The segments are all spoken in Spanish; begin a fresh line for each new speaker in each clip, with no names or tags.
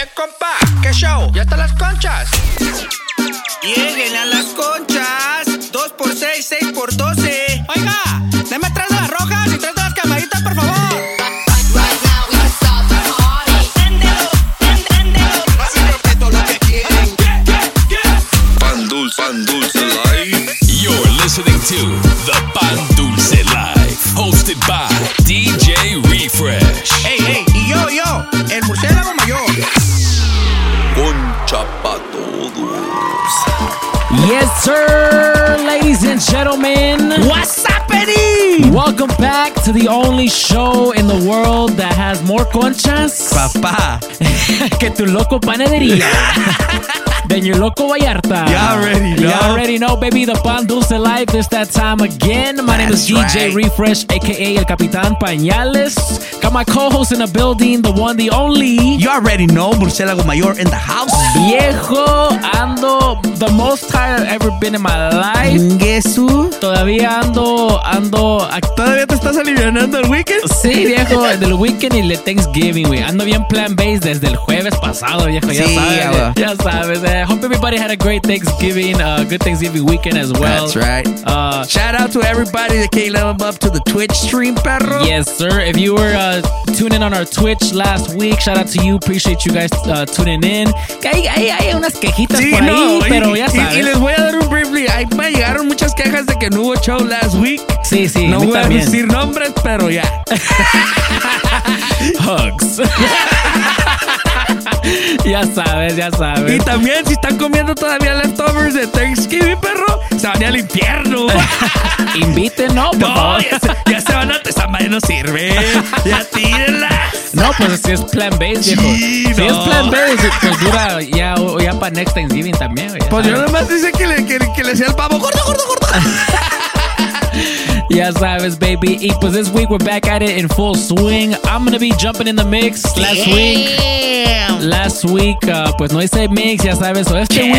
Oye, compa, ¿qué show? ¿Ya están las conchas?
Lleguen a las conchas. 2 por 6, 6 por 12.
Welcome back to the only show in the world that has more conchas
Papá,
que tu loco panadería. Your loco Vallarta.
You already know.
You already know, baby. The Pan Dulce Life. It's that time again. My name is DJ
right.
Refresh, aka El Capitan Pañales. Got my co-host in the building, the one, the only.
you already know murciélago mayor in the house.
Viejo, ando the most tired I've ever been in my life.
Ingesu.
Todavía ando, ando.
¿Todavía te estás aliviando el weekend?
Sí, viejo, del weekend y el Thanksgiving, güey. Ando bien plan base desde el jueves pasado, viejo. Ya
Sí,
sabes,
ya
ya sabes. eh. I hope everybody had a great Thanksgiving, uh, good Thanksgiving weekend as well.
That's right.
Uh,
Shout out to everybody that came up to the Twitch stream, perro.
Yes, sir. If you were uh, tuning in on our Twitch last week, shout out to you. Appreciate you guys uh, tuning in. Hay, hay, hay unas quejitas
Sí,
por ahí,
no,
pero
y,
ya
y-
sabes.
y les voy a dar un briefly. Ahí me llegaron muchas quejas de que no hubo show last week.
Sí, sí,
no voy
también.
a decir nombres, pero ya.
Hugs. ya sabes, ya sabes.
Y también, si están comiendo todavía leftovers de Thanksgiving, perro, se van a ir al infierno.
Inviten, ¿no? Por
no,
favor.
ya se, ya se van a... Esa madre no sirve. Ya tírenlas.
No, pues si es plan base, viejo.
Sí,
si es plan base, pues dura ya, ya para next Thanksgiving también, güey.
Pues yo
sabes.
nomás dice que le, que, que le sea el pavo gordo, gordo, gordo.
Ya sabes, baby. Y pues this week we're back at it in full swing. I'm gonna be jumping in the mix. Last week, last week, uh, pues no hice mix, ya sabes. So este week,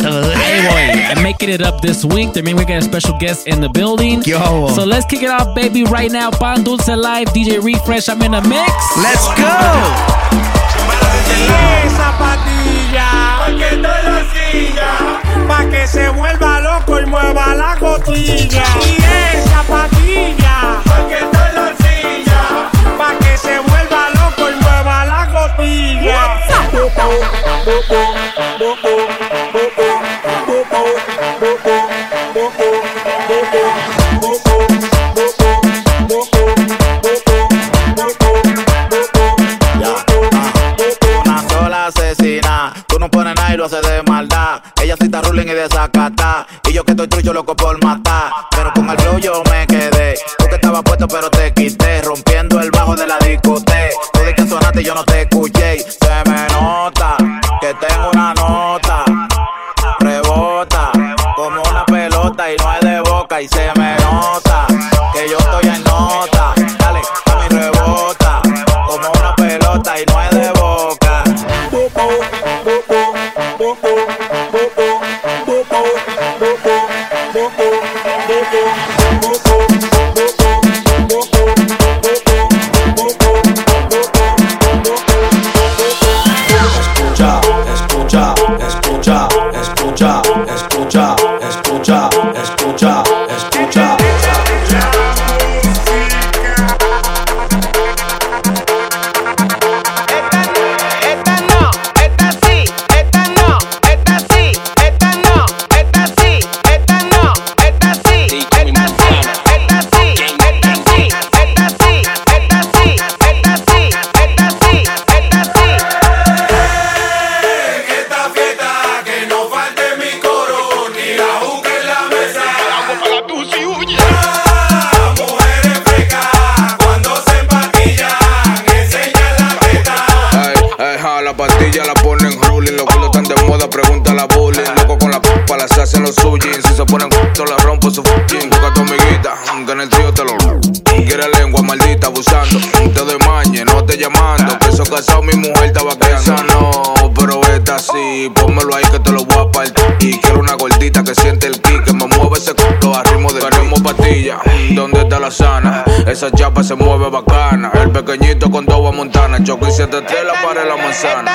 Hey boy, I'm making it up this week. También we got a special guest in the building.
Yo.
So let's kick it off, baby, right now. Pan Dulce Live, DJ Refresh. I'm in the mix.
Let's go.
Zapatilla, porque estoy la silla, pa' que se vuelva loco y mueva la cotilla. Y esa patilla, porque estoy la silla, pa' que se vuelva loco y mueva la cotilla.
Y yo que estoy trucho loco por matar. Pero con el flow yo me quedé. Tú que estabas puesto pero te quité. Rompiendo el bajo de la discoteca. Tú de que sonaste yo no te escuché. Se me
Esa
chapa se mueve bacana. El pequeñito con dos Montana. Choco y siete estrellas para la manzana.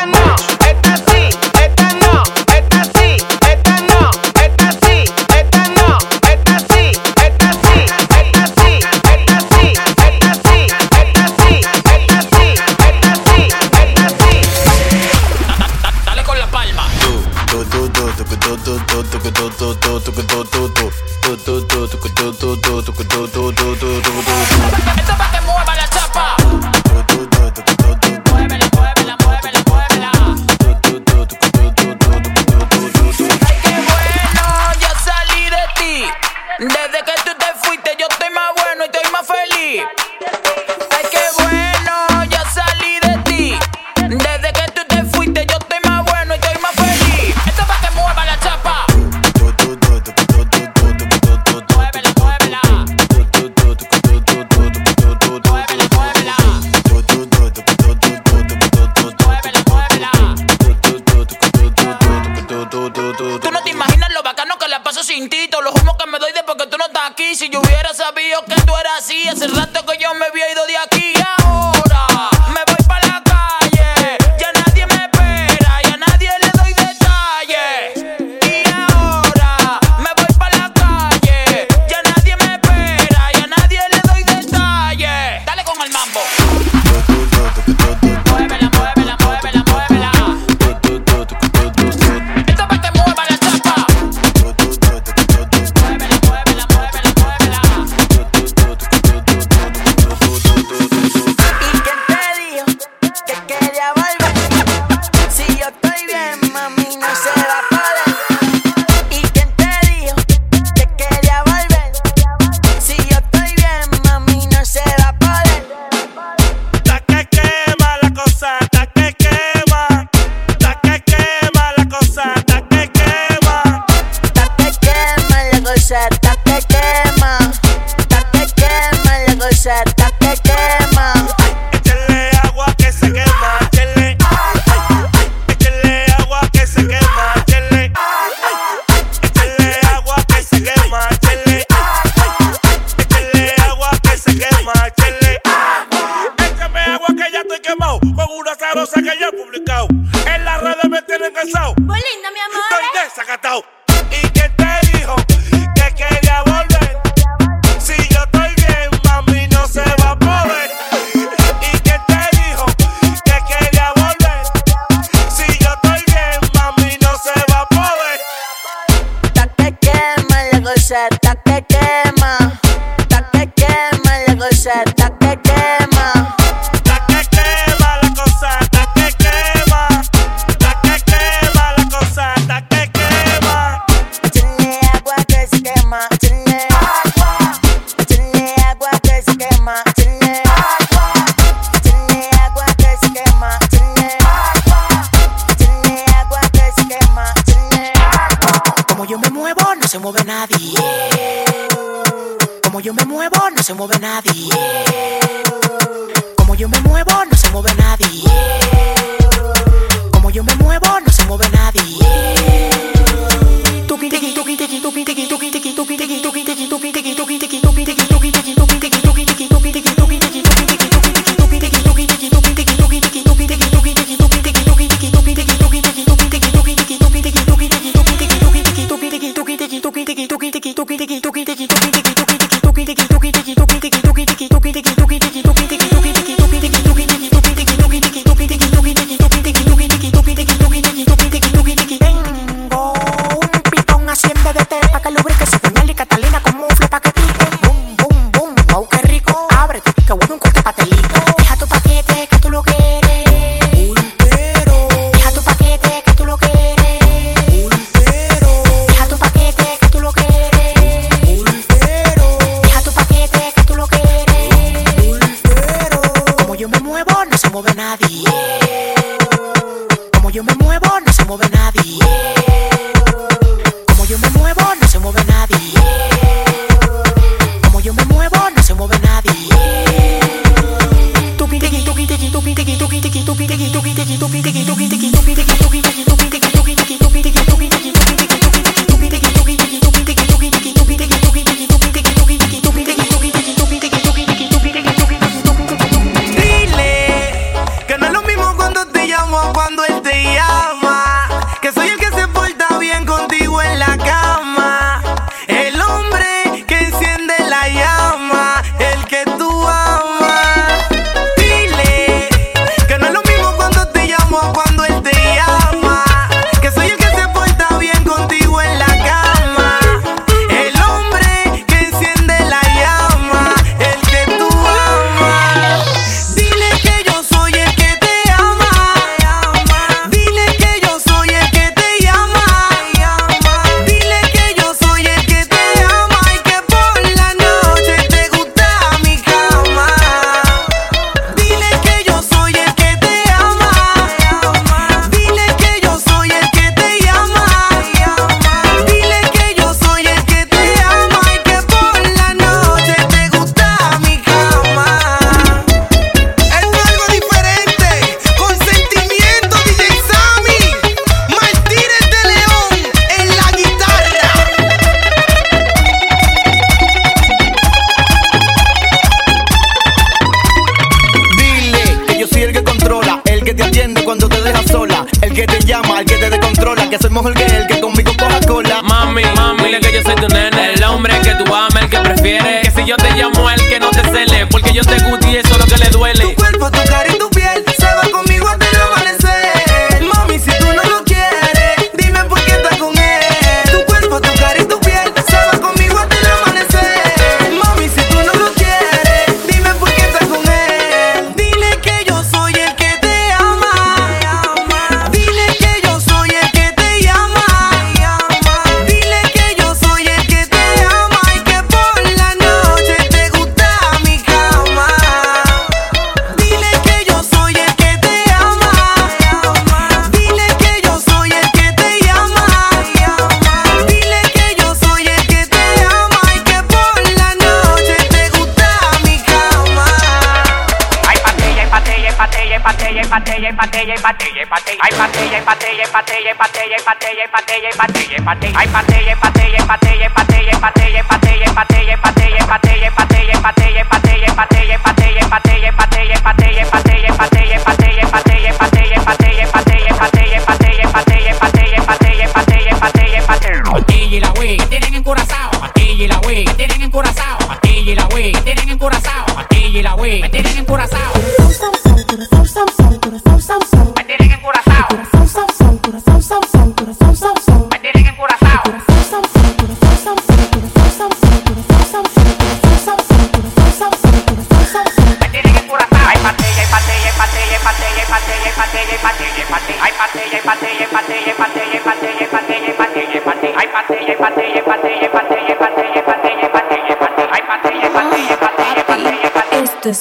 patella, hay patella, hay patella, hay patella, hay patella.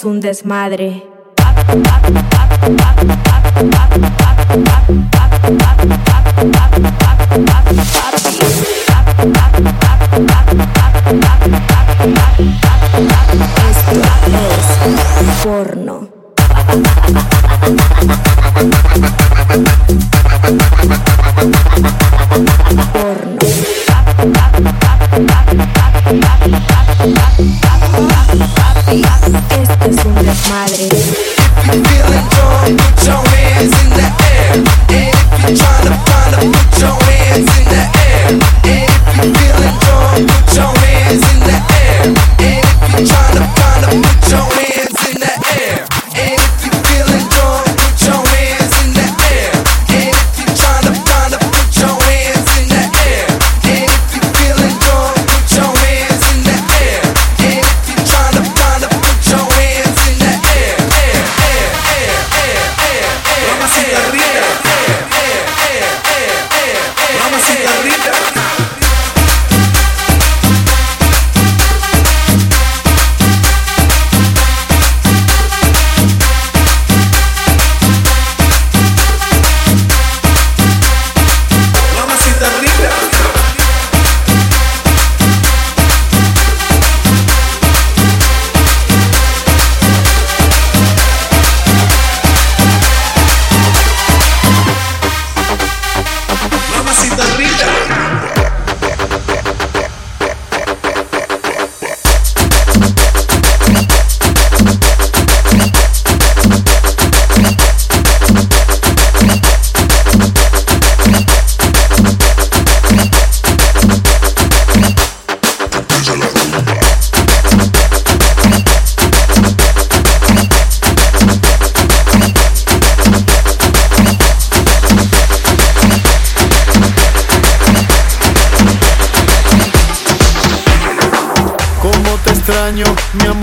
es
un desmadre.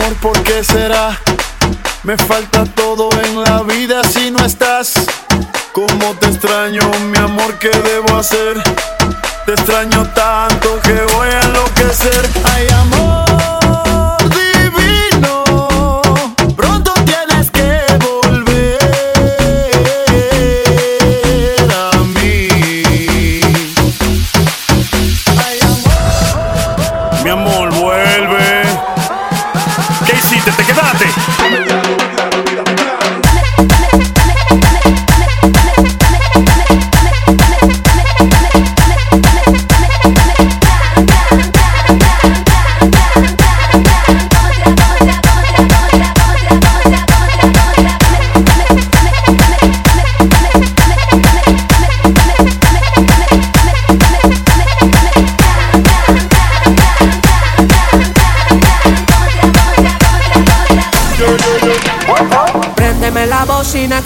amor, ¿por qué será? Me falta todo en la vida si no estás. Como te extraño, mi amor, ¿qué debo hacer? Te extraño tanto que voy a enloquecer. Ay, amor.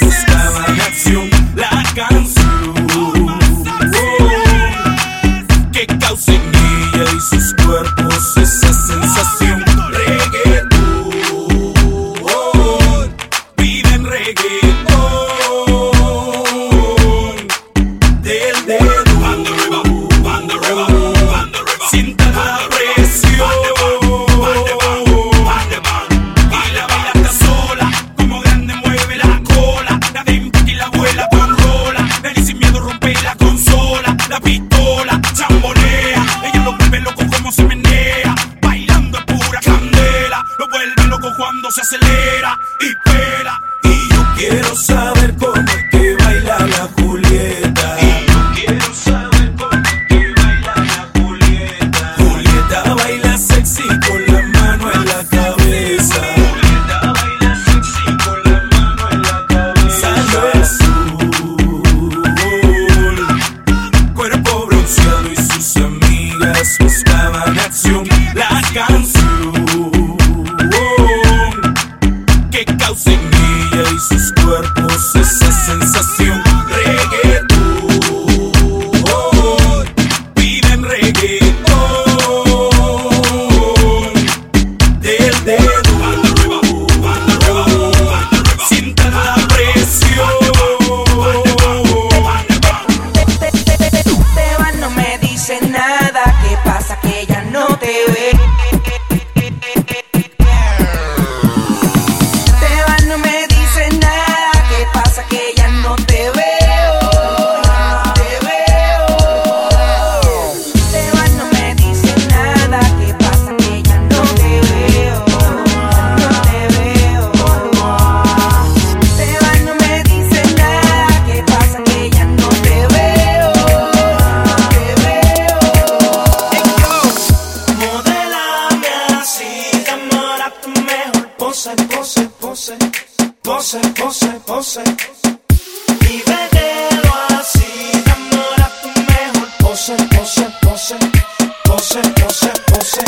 business. José. Vívetelo así, enamora tu mejor pose, pose, pose, pose, pose, pose.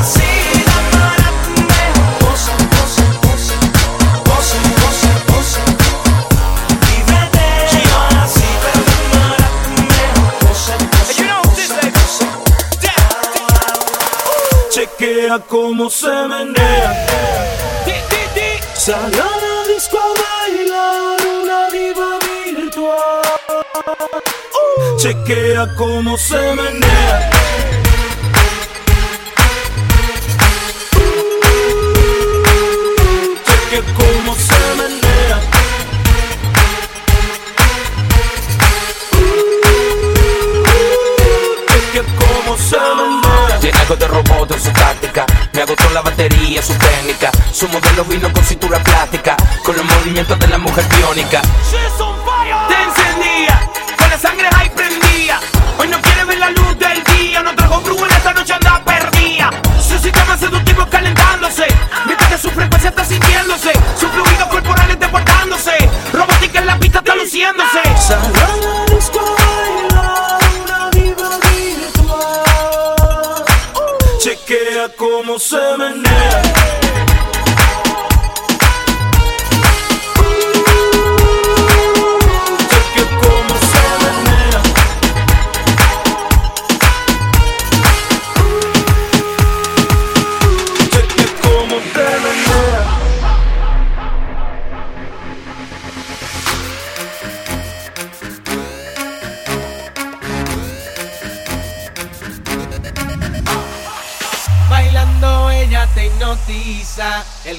Así, enamora tu mejor pose, pose, pose, pose, pose, pose. Vívetelo así, pero enamora tu mejor pose, pose, pose, pose. Chequea cómo se menea. Sale a la disco a bailar una diva virtual. Chequea cómo se menea. Chequea cómo se menea. Chequea cómo se menea.
Tiene algo de robot en su táctica. Agotó la batería, su técnica. Su modelo vino con cintura plástica. Con los movimientos de la mujer biónica.
Chequea cómo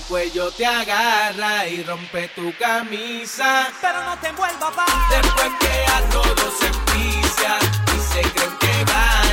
cuello te agarra y rompe tu camisa. Pero no te envuelva pa. Después que a todos se y se creen que ganan,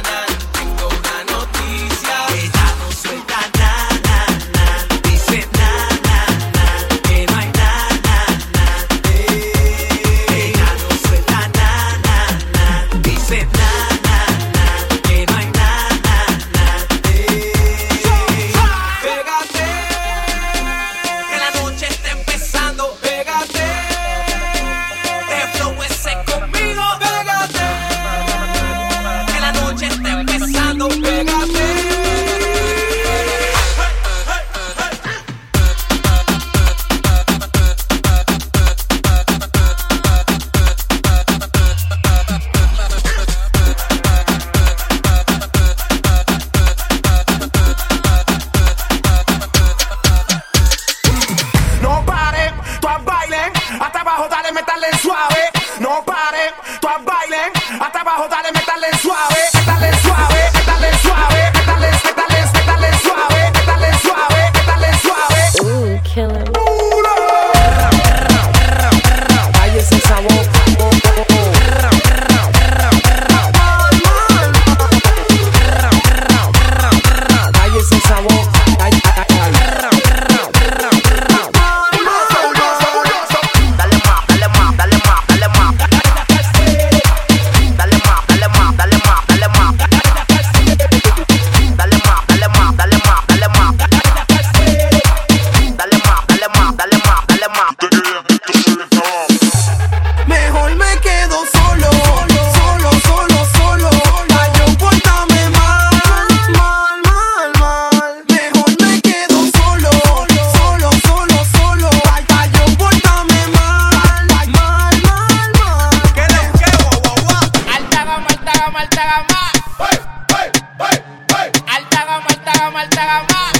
alta gama,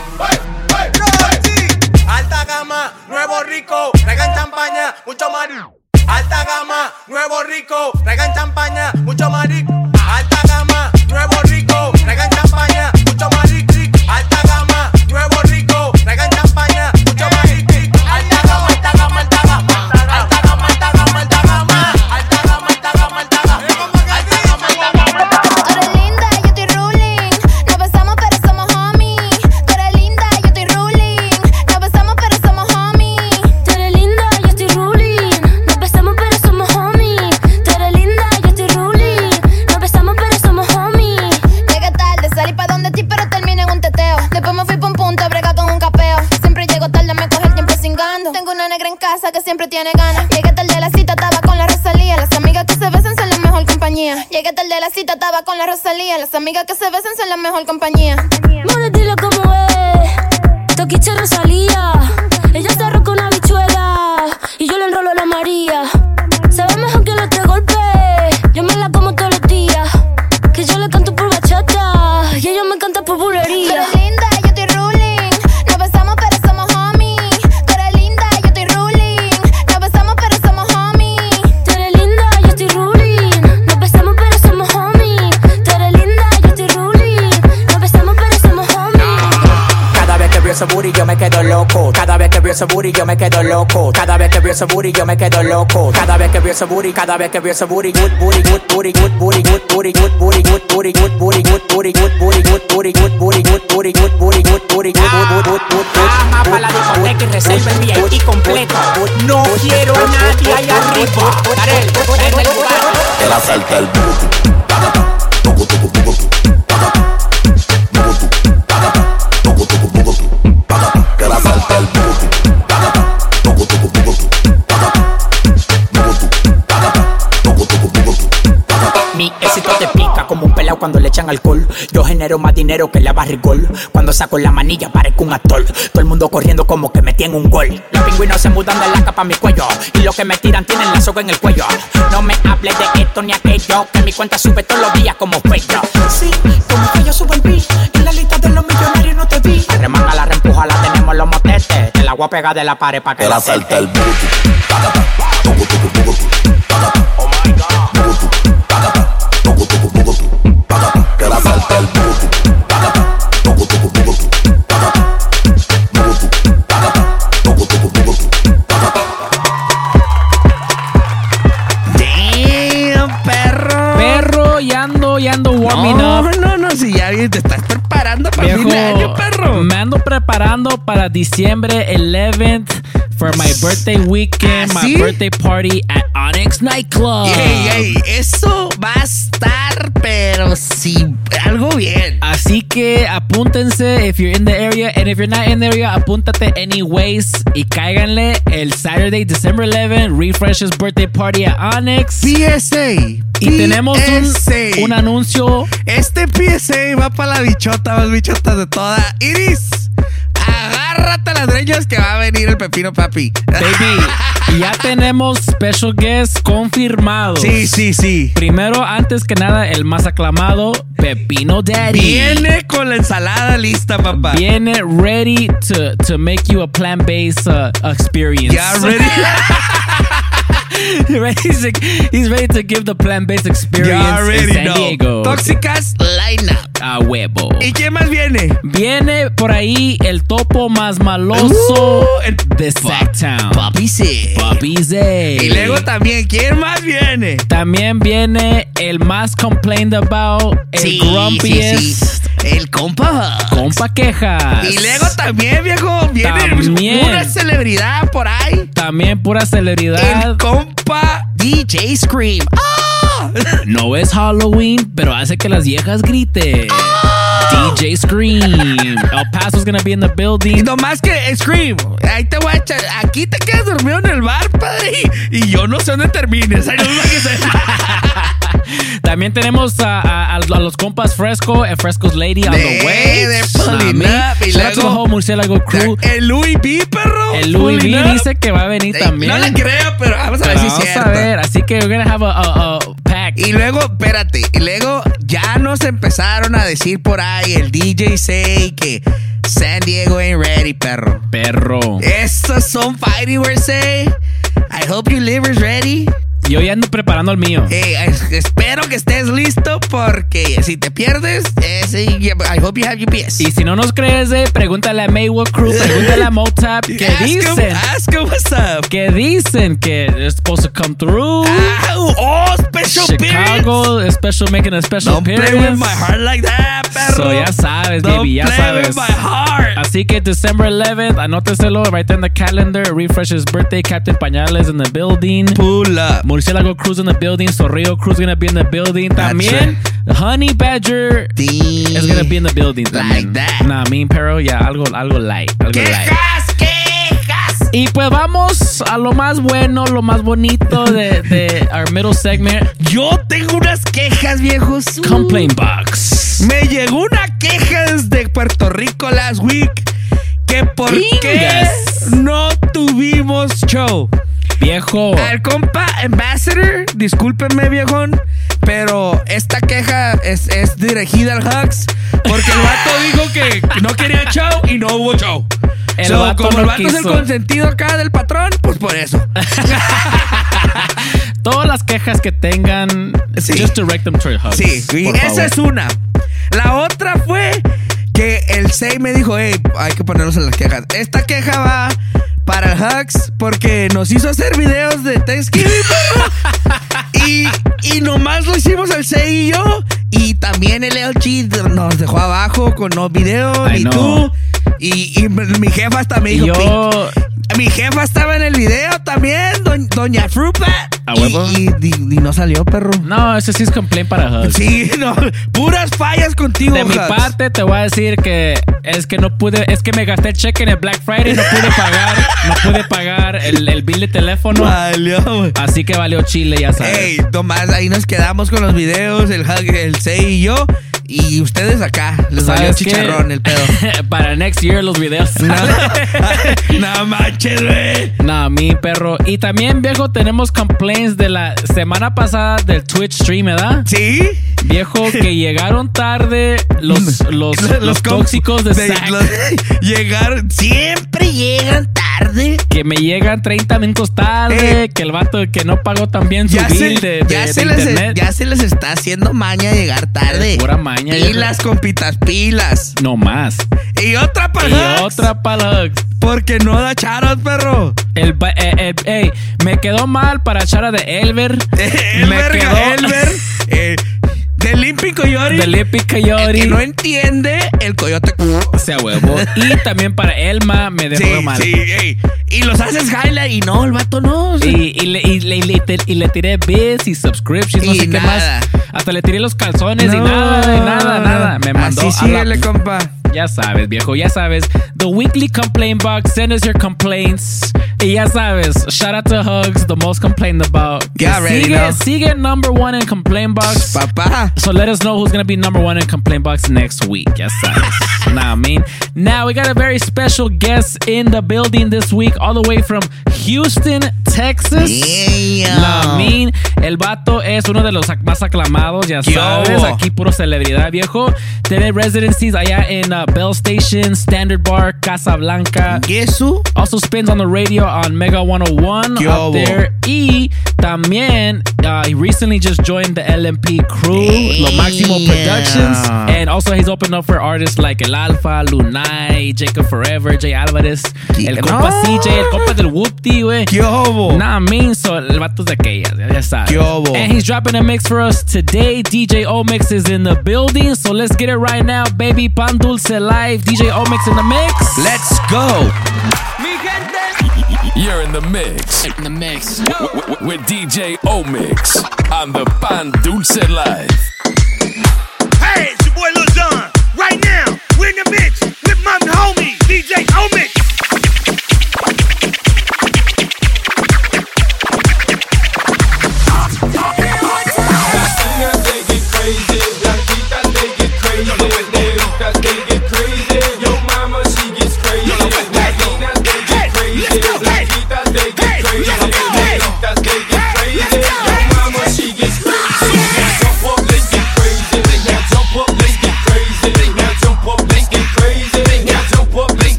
alta gama. Alta gama,
nuevo rico, traigan champaña, mucho más. Alta gama, nuevo rico, traigan champaña, mucho más. Alta gama,
Rosalía. Las amigas que se besan son la mejor compañía.
Ese booty yo me quedo loco. Cada vez que veo ese booty yo me quedo loco. Cada vez que veo ese booty, cada vez que veo ese booty, good booty, good booty, good booty, good booty, good booty, good booty, good booty, good booty, good booty, good booty, good booty, good booty, good booty, good booty, good good good good
Baja para la discoteca y reserva el VIP completo. No quiero nadie ahí arriba. El lugar.
Que la salta el booty.
Cuando le echan alcohol. Yo genero más dinero que la barrigol. Cuando saco la manilla parezco un actor. Todo el mundo corriendo como que me tiene un gol. Los pingüinos se mudan de la capa a mi cuello. Y los que me tiran tienen la soga en el cuello. No me hables de esto ni aquello. Que mi cuenta sube todos los días como fuego. Sí, como que yo subo el beat. En la lista de los millonarios no te vi. Remanga la reempuja, la tenemos los motetes. Te la voy a pegar de la pared para que
la salta el booty. Que
preparando para
diciembre 11th for my birthday weekend,
¿Ah,
my birthday party at Onyx Nightclub.
Eso va a estar, pero sí, algo bien.
Así que apúntense if you're in the area and if you're not in the area, apúntate anyways y cáiganle el Saturday, December 11, Refresh's birthday party at Onyx.
PSA.
Y tenemos
PSA.
un, un anuncio.
Este PSA va para la bichota, más bichota de toda. Iris, agárrate las greñas que va a venir el pepino papi.
Baby, ya tenemos special guest confirmado.
Sí, sí, sí.
Primero, antes que nada, el más aclamado, Pepino Daddy.
Viene con la ensalada lista, papá.
Viene ready to, to make you a plant-based uh, experience.
Ya ready.
he's, he's ready to give the plant-based experience
Ya
in
ready,
San
no.
Diego.
Tóxicas lineup.
A huevo.
¿Y quién más viene?
Viene por ahí el topo más maloso
Uh, el
de Sacktown.
Papi C.
Papi Z.
Y luego también, ¿quién más viene?
También viene el más complained about, el
Sí,
grumpiest,
sí, sí. El compa.
compa quejas.
Y luego también, viejo, viene
También.
una celebridad por ahí.
También pura celebridad.
El compa DJ Scream. ¡Ah!
No es Halloween, pero hace que las viejas griten. DJ Scream. El Paso's gonna be in the
Y
building.
nomás que Scream, ahí te voy a echar. Aquí te quedas dormido en el bar, padre. Y yo no sé dónde termines. Ahí no sé
También tenemos a, a- a los compas Fresco and Fresco's Lady on the way.
they're pulling up. Y
Shout out to the
luego-
whole Murciélago crew.
El Louis V, perro.
El Louis
pulling
V
up.
dice que va a venir también.
No le creo, pero vamos a ver
Pero
si es
vamos
cierto.
a ver. Así que we're gonna have a, a- a pack.
Y luego, espérate, y luego ya nos empezaron a decir por ahí el DJ Say que San Diego ain't ready, perro.
Perro.
Estos son fighting words, say. I hope your liver's ready.
Yo ya ando preparando el mío.
Es- espero que estés listo porque si te pierdes, ese, I hope you have your PS.
Y si no nos crees, eh, pregúntale a Maywood Crew, pregúntale a Motap, que
Ask
dicen,
ask 'em what's up.
que dicen que they're supposed to come through.
Ah, oh, special
Chicago, special making a special
Don't play
appearance.
with my heart like that, perro.
So ya sabes,
Don't
baby, ya
play
sabes.
with my heart.
Así que December 11th, anóteselo right there in the calendar. Refresh's birthday, Captain Pañales in the building.
Pull up.
Murciélago Cruz in the building. Sorrillo Cruz gonna be in the building. También Honey Badger is gonna be in the building.
Like
también.
that.
Nah, mean pero, yeah, algo, algo light. Algo light.
Quejas, quejas.
Y pues vamos a lo más bueno, lo más bonito de, de our middle segment.
Yo tengo unas quejas, viejos.
Complaint box.
Me llegó una queja desde Puerto Rico last week que por qué
Ingas.
no tuvimos show.
Viejo.
Al compa Ambassador, discúlpenme viejón, pero esta queja es, es dirigida al Hux porque el vato dijo que no quería show y no hubo show.
El
So,
vato
como el vato es el consentido acá del patrón, pues por eso.
Todas las quejas que tengan, just direct them to your hubs.
Sí,
por
esa
favor.
es una. La otra fue que el 6 me dijo, hey, hay que ponernos en las quejas. Esta queja va para el Hux porque nos hizo hacer videos de Thanksgiving. y, y nomás lo hicimos el 6 y yo. Y también el LG nos dejó abajo con no video,
I
ni
know.
tú. Y, y mi jefa hasta me dijo,
Yo-
"Pi- mi jefa estaba en el video también, doñ- doña Frupa.
¿A
Y-
huevo?
Y, y- y no salió, perro.
No, ese sí es complaint para Hugs.
Sí, no, puras fallas contigo.
De mi parte te voy a decir que es que no pude, es que me gasté el cheque en el Black Friday, no pude pagar, no pude pagar el, el bill de teléfono.
Valió, güey.
Así que valió chile, ya sabes.
Ey, Tomás, ahí nos quedamos con los videos, el Hug, el C y yo. Y ustedes acá, les valió chicharrón el pedo.
Para next year los videos.
No, no manches, güey.
No, mi perro. Y también, viejo, tenemos complaints de la semana pasada del Twitch stream, ¿verdad?
Sí.
Viejo, que llegaron tarde los, los, los, tóxicos de, Zack,
los- llegaron, siempre llegan tarde.
Que me llegan 30 minutos tarde. Que el vato que no pagó también su
Eh. Ya se,
bill de,
ya,
de-
se
de
les,
internet.
ya se les está haciendo maña llegar tarde.
Pura maña.
Pilas, compitas, pilas.
No más.
Y otra para
Y otra para.
Porque no da charos, perro.
El, eh, eh, ey, me quedó mal para Chara de Elver.
El
me
verga,
quedó
Elber. del Limpi Coyote.
de Lippy
El
Coyote.
que no entiende, el coyote.
sea huevo. Y también para Elma me dejó
Sí,
mal.
sí, ey. Y los haces highlight y no, el vato no. o sea.
Y, y le, y, le, y le- y le tiré bits y subscriptions, no
Y
sé qué
nada.
más. Hasta le tiré los calzones y
No.
nada, y nada, nada. Me mandó
Así
a la-
síguele, compa.
Ya sabes, viejo, ya sabes. The weekly complaint box, send us your complaints. Y ya sabes, shout out to Hugs, the most complained about.
Already
sigue,
know.
sigue number one in complaint box.
Papá.
So let us know who's gonna be number one in complaint box next week. Ya sabes. nah, I mean. Now we got a very special guest in the building this week, all the way from Houston, Texas.
Yeah.
I mean, el vato es uno de los más aclamados, ya
Yo.
sabes. Aquí puro celebridad, viejo. Tiene residencies allá en uh, Bell Station, Standard Bar, Casablanca.
Eso.
Also spins on the radio on Mega 101
Yo.
up there. Y también, uh, he recently just joined the LMP crew, Lo Máximo Productions. And also he's opened up for artists like El Alfa, Lunay, Jacob Forever, Jay Alvarez, el compa
No.
CJ, el compa del Whoopty, güey. Nah, mean, so el vato es de aquellas, ya sabes.
¿Qué hubo?
And he's dropping a mix for us today. DJ Omix is in the building, so let's get it right now, baby. Pan Dulce Live, DJ Omix in the mix.
Let's go.
You're in the mix.
In the mix.
W- w- with DJ Omix on the Pan Dulce Live.
Hey, it's your boy Lil Jon. Right now, we're in the mix with my homie, DJ Omix.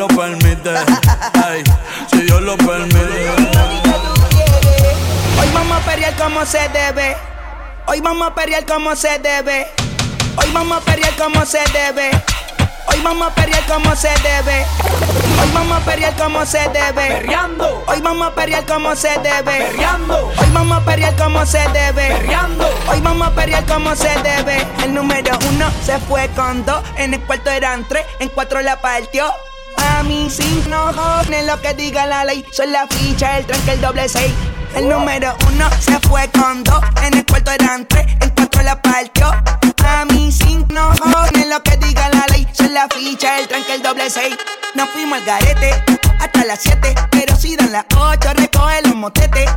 lo
permite, ay,
si Dios lo permite. Hoy
vamos a pelear como se debe. Hoy vamos a pelear como se debe. Hoy vamos a pelear como se debe. Hoy vamos a pelear como se debe. Hoy vamos a pelear como se debe. Hoy vamos a pelear como se debe.
Perreando.
Hoy vamos a pelear como se debe.
Perreando.
Hoy vamos a pelear como se debe. El número uno se fue con dos. En el cuarto eran tres. En cuatro la partió a mí sin no lo que diga la ley. Soy la ficha, el tranque, el doble seis. El número uno se fue con dos, en el cuarto eran tres, en cuatro la partió. A mí sin no lo que diga la ley. Soy la ficha, el tranque, el doble seis. Nos fuimos al garete hasta las siete, pero si dan las ocho recoge los motetes.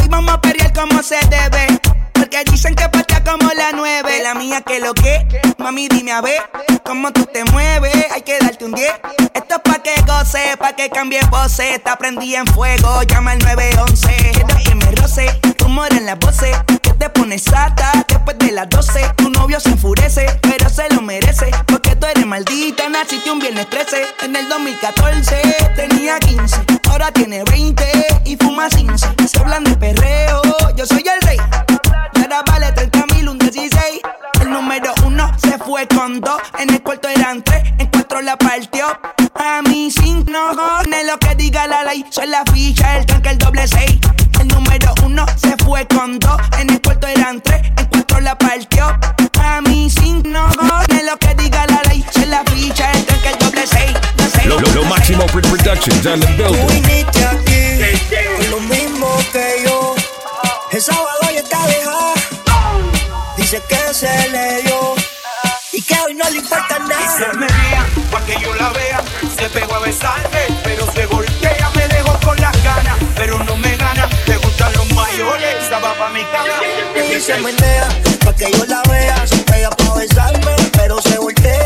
Hoy vamos a perrear como se debe porque dicen que patea como la nueve. La mía que lo que, mami dime a ver cómo tú te mueves. Hay que darte un 10. Esto es pa' que goce, pa' que cambie pose. Te aprendí en fuego, llama al 911. Quiero que me roce, tumor en las voces. Que te pones sata después de las 12. Tu novio se enfurece, pero se lo merece. Porque tú eres maldita, naciste un viernes 13. En el 2014 tenía 15, ahora tiene 20 y fuma 15. Se hablan de perreo, yo soy el rey. Y ahora vale 30 mil, un 16. El número uno se fue con dos. En el cuarto eran tres, en cuatro la partió. A mí sin no es lo que diga la ley. Soy la ficha, el tanque, el doble seis. El número uno se fue con dos. En el cuarto eran tres, en cuatro la partió. A mí sin no es lo que diga la ley. Soy la ficha, el tanque, el doble seis. Seis.
Lo, lo Máximo Pro- Productions on the
Tú
building.
viniste aquí con lo mismo que yo. El sábado. Dice que se le dio y que hoy no le importa
Y se
nada.
me ría, pa' que yo la vea. Se pegó a besarme, pero se voltea. Me dejó con las ganas, pero no me gana. Le gustan los mayores, estaba pa' mi cama.
Y se menea pa' que yo la vea. Se pega pa' besarme, pero se voltea.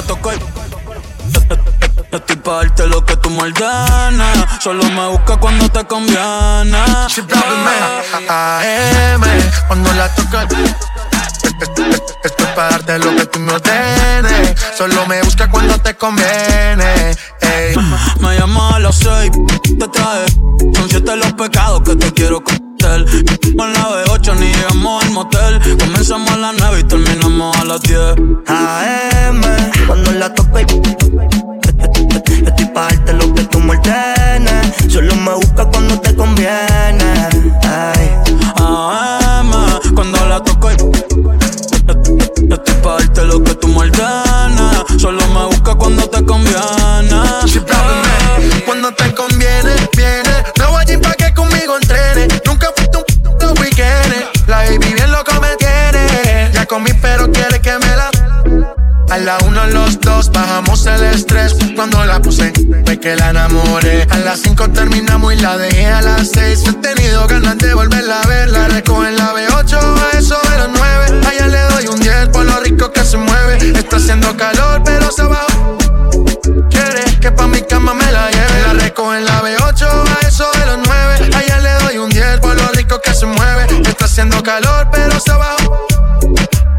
Y yo
estoy pa' lo que tú me Solo me busca cuando te conviene
AM, cuando la toca. Esto es para darte lo que tú me ordenes. Solo me busca cuando te conviene. Ey.
Me llamo a las seis, te traje Son siete los pecados que te quiero cometer Con la B8 ni llegamos al motel Comenzamos a las nueve y terminamos a las 10
AM, cuando la toque, yo estoy pa' darte lo que tú me ordenes, solo me busca cuando te conviene. Ay.
AM, cuando la toco yo yo estoy pa' darte lo que tú me ordenes Solo me busca cuando te conviene
Cuando te conviene, viene. Me voy allí pa' que conmigo entrene. Nunca fuiste un p los weekendes. La baby bien loco me tiene. Ya comí, pero la uno, los dos, bajamos el estrés. Cuando la puse, fue que la enamoré. A las cinco terminamos y la dejé a las seis. He tenido ganas de volverla a ver. La recojo en la B8, a eso de los nueve. Allá le doy un 10 por lo rico que se mueve. Está haciendo calor, pero se bajó. Quiere que pa' mi cama me la lleve. La recojo en la B8, a eso de los 9. Allá le doy un 10 por lo rico que se mueve. Está haciendo calor, pero se bajó.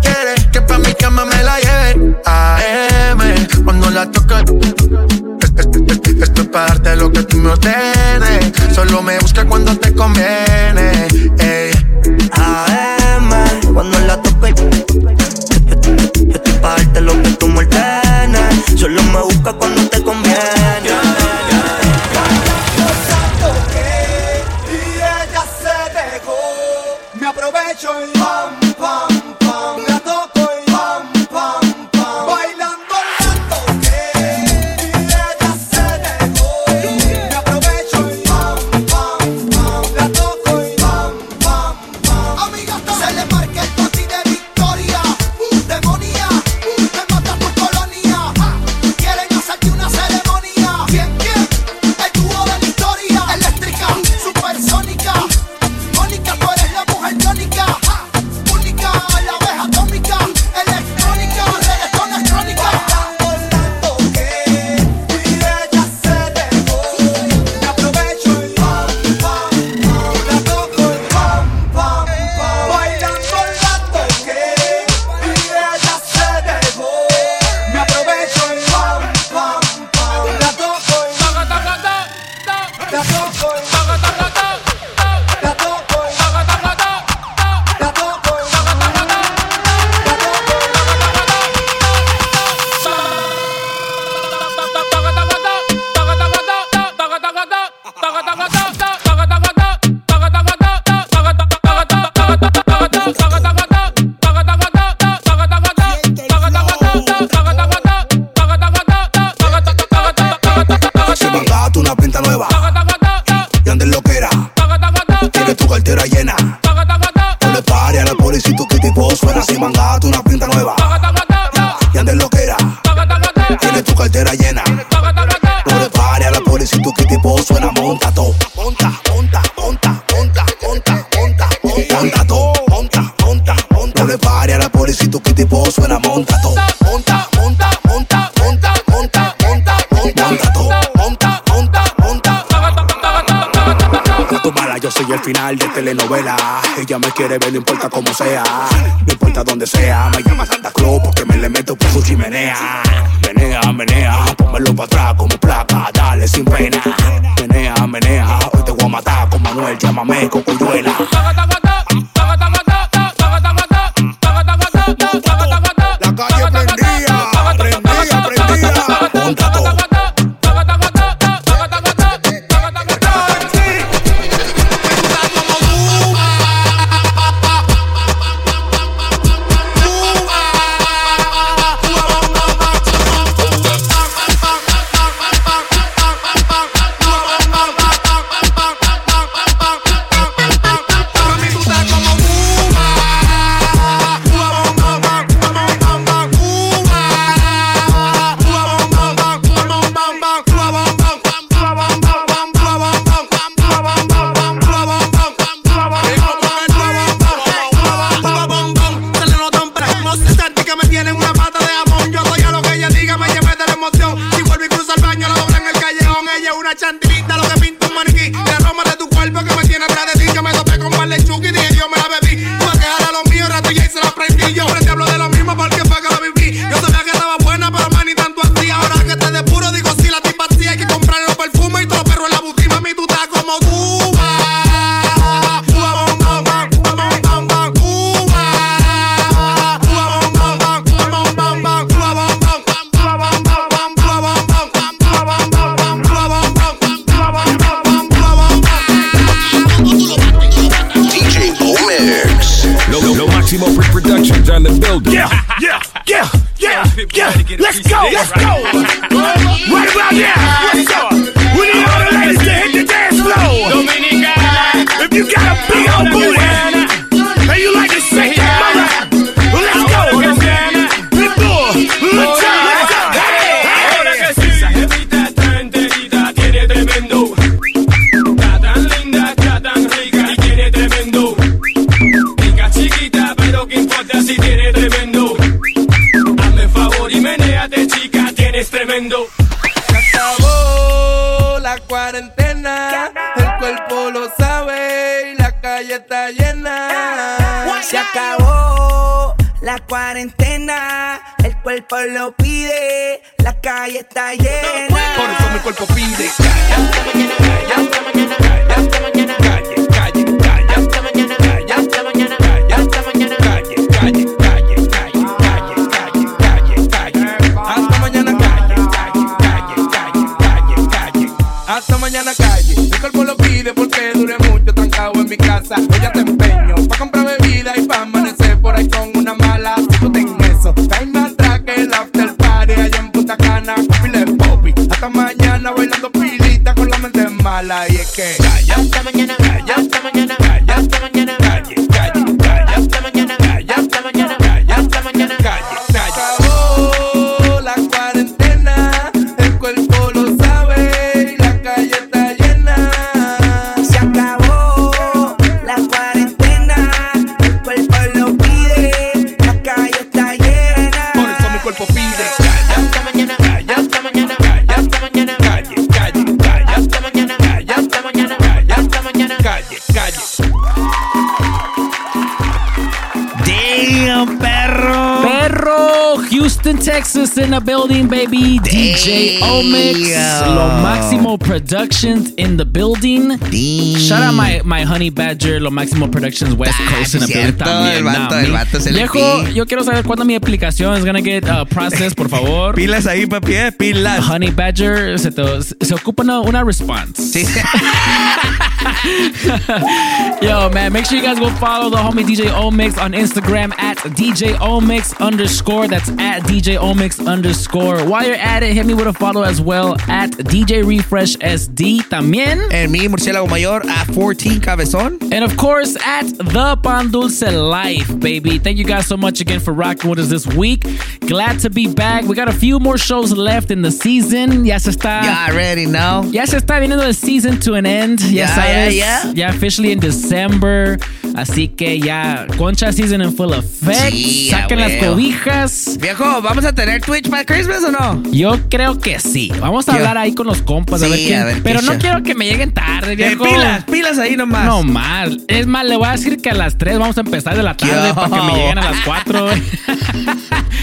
Quiere que pa' mi cama me la lleve. AM. Cuando la toca, esto es parte de lo que tú me ordenes. Solo me busca cuando te conviene. Ey.
AM, cuando la toca, esto es parte de lo que tú me ordenes. Solo me busca cuando te conviene.
Yo te toqué Y ella se dejó Me
joy. está llena.
Se acabó la cuarentena. El cuerpo lo pide, la
calle está
llena. Por eso mi cuerpo pide hasta mañana, calle, hasta mañana,
calle, hasta mañana, calle, calle, calle, calle, hasta mañana, calle, calle, hasta
mañana, calle, calle, calle, calle, hasta mañana, calle. Mi cuerpo lo pide porque dure mucho mi casa. Ella te empeño pa' comprar bebida y pa' amanecer por ahí con una mala. Si tú ten eso, caíme atrás que el after party allá en Punta Cana con popi. Hasta mañana bailando pilita con la mente mala. Y es que calla, hasta mañana,
Texas in the building, baby. DJ Omix, Lo Máximo Productions in the building. Shout out my, my honey badger, Lo Máximo Productions West Coast in the building también.
el vato,
Nah,
el vato se le
Viejo, yo quiero saber cuándo mi aplicación is gonna get uh, processed, por favor.
Pilas ahí, papi, eh, pilas.
Honey Badger, se, te- se ocupa una, una response. Yo, man, make sure you guys go follow the homie DJ Omix on Instagram at DJ Omix underscore. That's at DJ Omix underscore. While you're at it, hit me with a follow as well at DJ Refresh SD también.
And me, murciélago mayor at 14 cabezón.
And of course, at the Pan Dulce Life, baby. Thank you guys so much again for rocking with us this week. Glad to be back. We got a few more shows left in the season. Ya se está.
You already know.
Ya se está viniendo el season to an end. Ya
Yeah,
sabes.
yeah, yeah.
Ya officially in December. Así que ya, Concha season in full effect.
Sí,
Saquen las cobijas.
Viejo, ¿vamos a tener Twitch para Christmas o no?
Yo creo que sí. Vamos a
Yo-
hablar ahí con los compas a
Sí,
ver quién.
a ver
pero no
show.
quiero que me lleguen tarde,
Eh,
viejo.
pilas, pilas ahí nomás.
No más. Es más, le voy a decir que a las 3 vamos a empezar de la tarde
Yo.
para que me lleguen a las 4.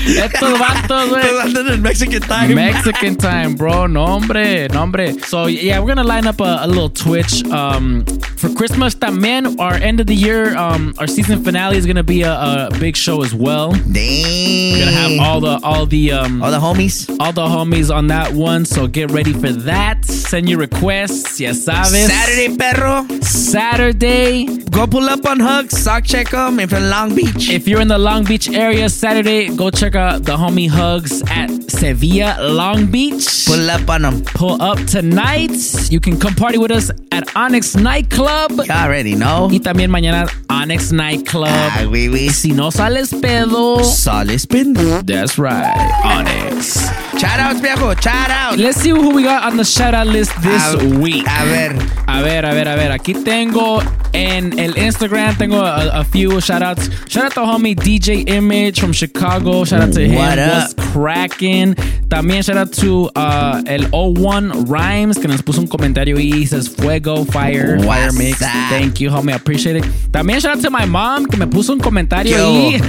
Estos vatos, güey.
Estos vatos en Mexican time.
Mexican time, bro. No, hombre, no, hombre. So, yeah, we're gonna line up a, a little Twitch um, for Christmas. También, our end of the year, um, our season finale is gonna be a, a big show as well.
Damn.
We're gonna have all the all the um,
All the homies.
all the homies on that one. So get ready for that. Send your requests. Ya sabes.
Saturday, perro.
Saturday.
Go pull up on Hugs. Sock check them if you're in Long Beach.
If you're in the Long Beach area Saturday, go check out the homie Hugs at Sevilla Long Beach.
Pull up on them.
Pull up tonight. You can come party with us at Onyx Nightclub.
You already know.
Y también mañana Onyx Nightclub.
Ay, güey, güey.
Si no sales pedo.
Sales pendejo.
That's right. Onyx.
Shout outs, viejo. Shout out.
Let's see who we got on the shout out list this
A-
week.
A ver.
A ver, a ver, a ver. Aquí tengo en el Instagram, tengo a, a few shout outs. Shout out to homie DJ Image from Chicago. Shout out to him.
What up?
What's cracking? También shout out to uh, el O1 Rhymes, que nos puso un comentario y says Fuego, Fire, Fire
What's
Mix.
up?
Thank you, homie. I appreciate it. También shout out to my mom, que me puso un comentario ahí.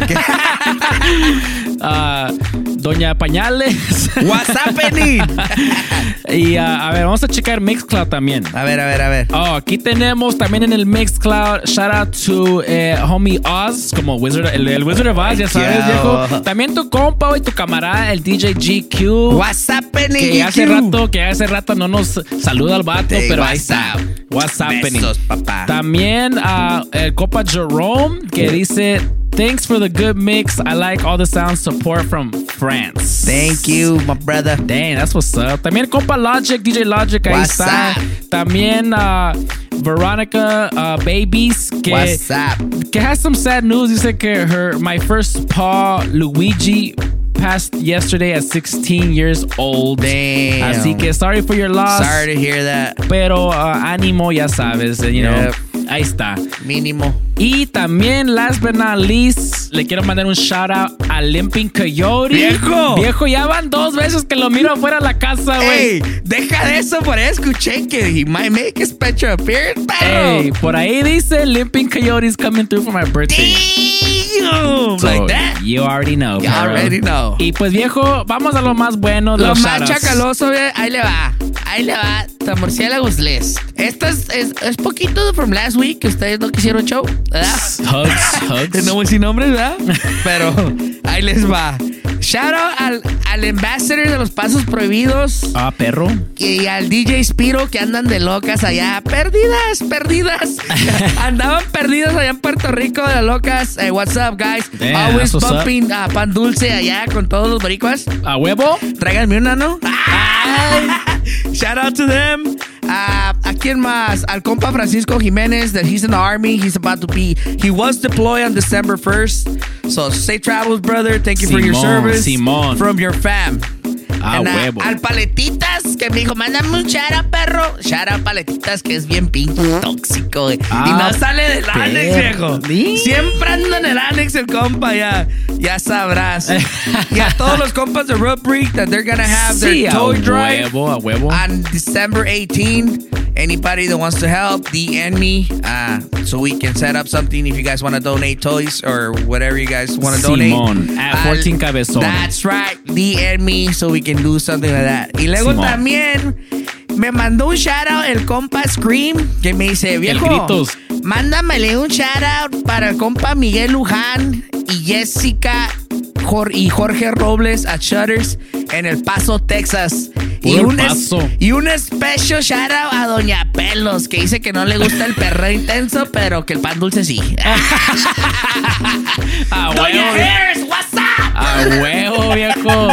Ah, Doña Pañales.
What's happening?
y ah, a ver, vamos a checar Mixcloud también.
A ver, a ver, a ver.
Oh, aquí tenemos también en el Mixcloud. Shout out to eh, homie Oz, como Wizard, el, el Wizard of Oz, ya sabes, viejo. También tu compa y tu camarada, el DJ GQ.
What's happening?
Que hace rato, que hace rato no nos saluda al vato,
Hey,
pero ahí
what's
está. What's happening?
Besos, papá.
También ah, el copa Jerome, que dice. Thanks for the good mix. I like all the sound support from France.
Thank you, my brother.
Dang, that's what's up. También compa Logic, DJ Logic, ahí
What's
está.
up?
También uh, Veronica uh, Babies, que,
What's up?
que has some sad news. Dice que her, my first paw, Luigi, passed yesterday at 16 years old.
Damn.
Así que sorry for your loss.
Sorry to hear that.
Pero uh, ánimo, ya sabes, you know.
Yep.
Ahí está.
Mínimo.
Y también, last but not least, le quiero mandar un shout out a Limping Coyote.
¡Viejo!
Viejo, ya van dos veces que lo miro afuera de la casa, güey.
Ey, deja de eso, por ahí escuché que he might make a special appearance, perro.
Ey, por ahí dice Limping Coyote's coming through for my birthday. So,
like that.
You already know.
You
bro.
already know.
Y pues viejo, vamos a lo más bueno de
Lo
los
más chacaloso, ahí le va. Ahí le va. The Murciélagos List. Esto es, es, es poquito de from last week que ustedes no quisieron show.
Hugs, hugs.
No voy sin nombres, ¿verdad? Pero ahí les va. Shout out al, al ambassador de los pasos prohibidos.
Ah, perro.
Y al DJ Spiro que andan de locas allá. Perdidas, perdidas. Andaban perdidas allá en Puerto Rico de locas. Hey, what's up, guys? Always bumping uh, pan dulce allá con todos los boricuas.
A huevo.
Tráiganme una, ¿no? Shout out to them. Uh, ¿A quién más? Al compa Francisco Jiménez that he's in the army. He's about to be. He was deployed on December 1st. So safe travels, brother. Thank you for your service.
Simón.
From your fam.
A huevo.
al Paletitas que me dijo, mándame un chara, perro. Chara Paletitas que es bien pinche tóxico. güey. y
Ah,
no sale del Alex,
perro.
viejo. Siempre anda en el Alex el compa, ya. Ya sabrás. y a todos los compas de Freak that they're gonna have
Sí,
their
a
toy drive
huevo, a huevo.
on December 18. Anybody that wants to help, DM me uh, so we can set up something if you guys want to donate toys or whatever you guys want to donate.
Simón, at
Al-
14 Cabezón.
That's right. DM me so we can do something like that. Y luego
Simón.
también me mandó un shout out el compa Scream que me dice, viejo, mándamele un shout out para el compa Miguel Luján y Jessica y Jorge Robles a Shutters en El Paso, Texas. Y un, es-
Paso.
y un special shout out a Doña Pelos, que dice que no le gusta el perreo intenso, pero que el pan dulce sí.
A
Doña
huevo.
Hairs, what's up?
A huevo, viejo.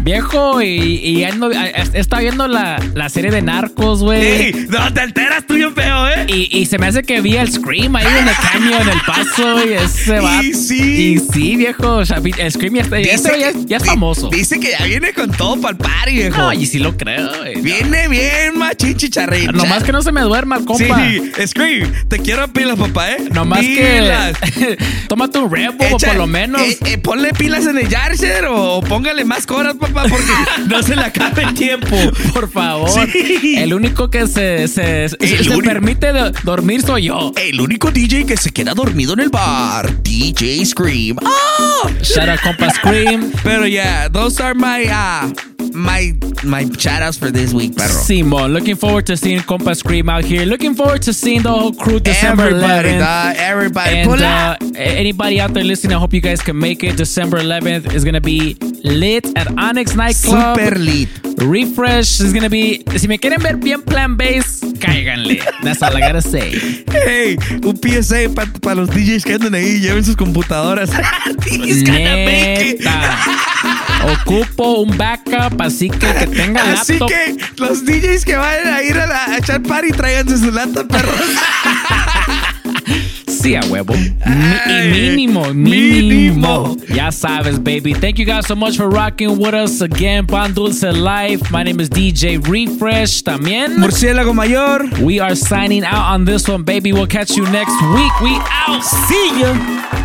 Viejo, y, y ando, está viendo la, la serie de narcos, güey.
Ey, no te alteras tú bien feo, ¿eh?
Y, y se me hace que vi el Scream ahí en el cameo en el paso, y ese va.
Y sí.
Y sí, viejo. O sea, el Scream ya, está, ya, está- ya- ya es famoso.
Dice que ya viene con todo para el party, viejo.
No, y sí lo creo, güey.
Viene bien, machín chicharrín.
Nomás que no se me duerma compa.
Sí, Scream, te quiero pilas, papá, ¿eh?
Nomás
Pilas.
que. Red Bull,
Echa-
por lo menos.
eh, eh, ponle pilas en el Jarcer o, póngale más coras, papá, porque no se le acabe el tiempo.
Por favor.
Sí.
El único que se, se, se- permite do- dormir soy yo.
El único DJ que se queda dormido en el bar, DJ Scream. ¡Ah!
Shout out, compa Scream.
Pero yeah, those are my uh, my my shout outs for this week, perro.
Simon, looking forward to seeing Compa Scream out here. Looking forward to seeing the whole crew December
Everybody,
11th.
dog, everybody.
And
Pull
uh, anybody out there listening, I hope you guys can make it. December 11th is going to be lit at Onyx Nightclub.
Super lit.
Refresh is going to be. Si me quieren ver bien plan base, cáiganle. That's all I gotta say.
Hey, un PSA para los DJs que andan ahí, lleven sus computadoras. DJs gonna make it.
Ocupo un backup, así que que tenga
Así
laptop.
que los DJs que vayan a ir a, la, a echar party, tráiganse su laptop, perros.
Sí, a huevo.
Ay,
mínimo, mínimo. Ya sabes, baby. Thank you guys so much for rocking with us again. Pan Dulce Life. My name is DJ Refresh. También.
Murciélago Mayor.
We are signing out on this one, baby. We'll catch you next week. We out. See ya.